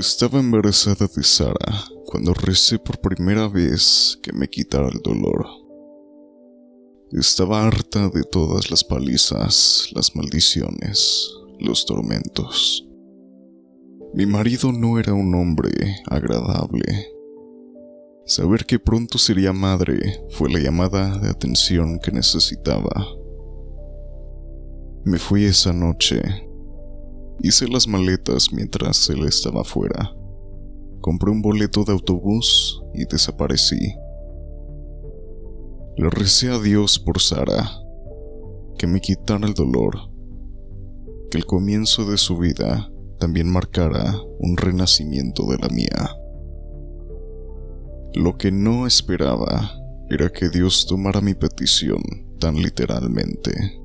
Estaba embarazada de Sara cuando recé por primera vez que me quitara el dolor. Estaba harta de todas las palizas, las maldiciones, los tormentos. Mi marido no era un hombre agradable. Saber que pronto sería madre fue la llamada de atención que necesitaba. Me fui esa noche Hice las maletas mientras él estaba fuera. Compré un boleto de autobús y desaparecí. Le recé a Dios por Sara, que me quitara el dolor, que el comienzo de su vida también marcara un renacimiento de la mía. Lo que no esperaba era que Dios tomara mi petición tan literalmente.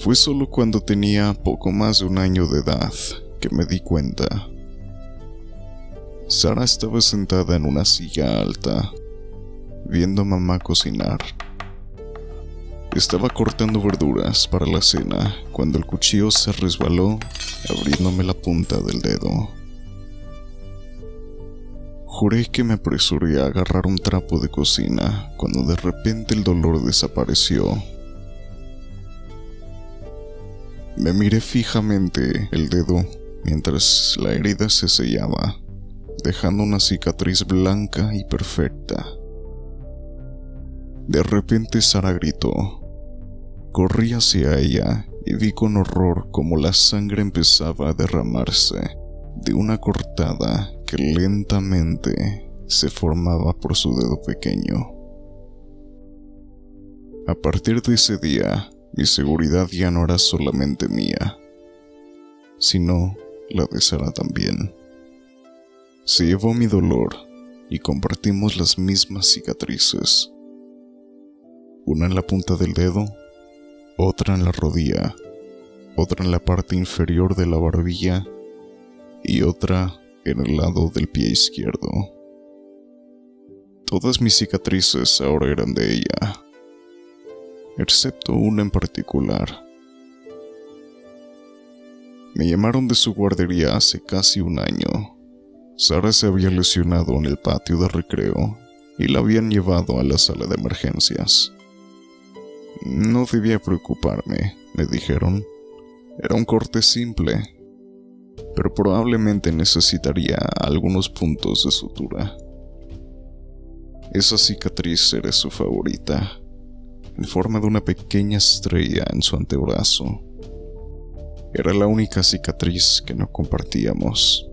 Fue solo cuando tenía poco más de un año de edad que me di cuenta. Sara estaba sentada en una silla alta, viendo a mamá cocinar. Estaba cortando verduras para la cena cuando el cuchillo se resbaló, abriéndome la punta del dedo. Juré que me apresuré a agarrar un trapo de cocina cuando de repente el dolor desapareció me miré fijamente el dedo mientras la herida se sellaba, dejando una cicatriz blanca y perfecta. De repente Sara gritó. Corrí hacia ella y vi con horror cómo la sangre empezaba a derramarse de una cortada que lentamente se formaba por su dedo pequeño. A partir de ese día, mi seguridad ya no era solamente mía, sino la de Sara también. Se llevó mi dolor y compartimos las mismas cicatrices. Una en la punta del dedo, otra en la rodilla, otra en la parte inferior de la barbilla y otra en el lado del pie izquierdo. Todas mis cicatrices ahora eran de ella excepto una en particular. Me llamaron de su guardería hace casi un año. Sara se había lesionado en el patio de recreo y la habían llevado a la sala de emergencias. No debía preocuparme, me dijeron. Era un corte simple, pero probablemente necesitaría algunos puntos de sutura. Esa cicatriz era su favorita en forma de una pequeña estrella en su antebrazo. Era la única cicatriz que no compartíamos.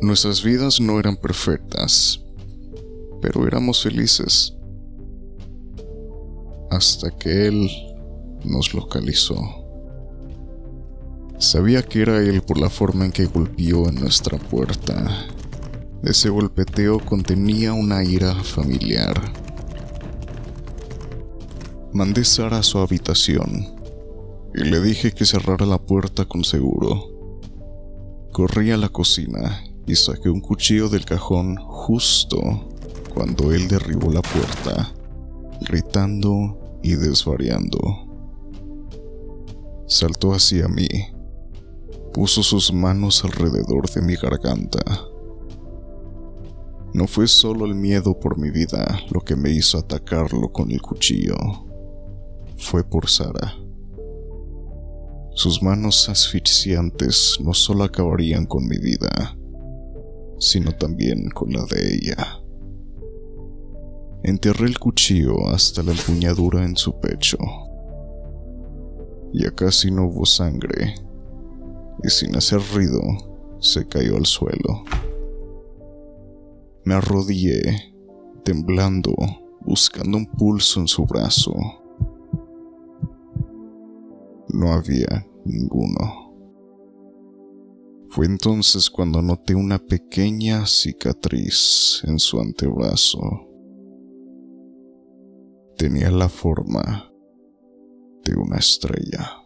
Nuestras vidas no eran perfectas, pero éramos felices. Hasta que él nos localizó. Sabía que era él por la forma en que golpeó en nuestra puerta. Ese golpeteo contenía una ira familiar Mandé Sara a su habitación y le dije que cerrara la puerta con seguro. Corrí a la cocina y saqué un cuchillo del cajón justo cuando él derribó la puerta, gritando y desvariando. Saltó hacia mí, puso sus manos alrededor de mi garganta. No fue solo el miedo por mi vida lo que me hizo atacarlo con el cuchillo fue por Sara. Sus manos asfixiantes no solo acabarían con mi vida, sino también con la de ella. Enterré el cuchillo hasta la empuñadura en su pecho. Ya casi no hubo sangre, y sin hacer ruido, se cayó al suelo. Me arrodillé, temblando, buscando un pulso en su brazo no había ninguno. Fue entonces cuando noté una pequeña cicatriz en su antebrazo. Tenía la forma de una estrella.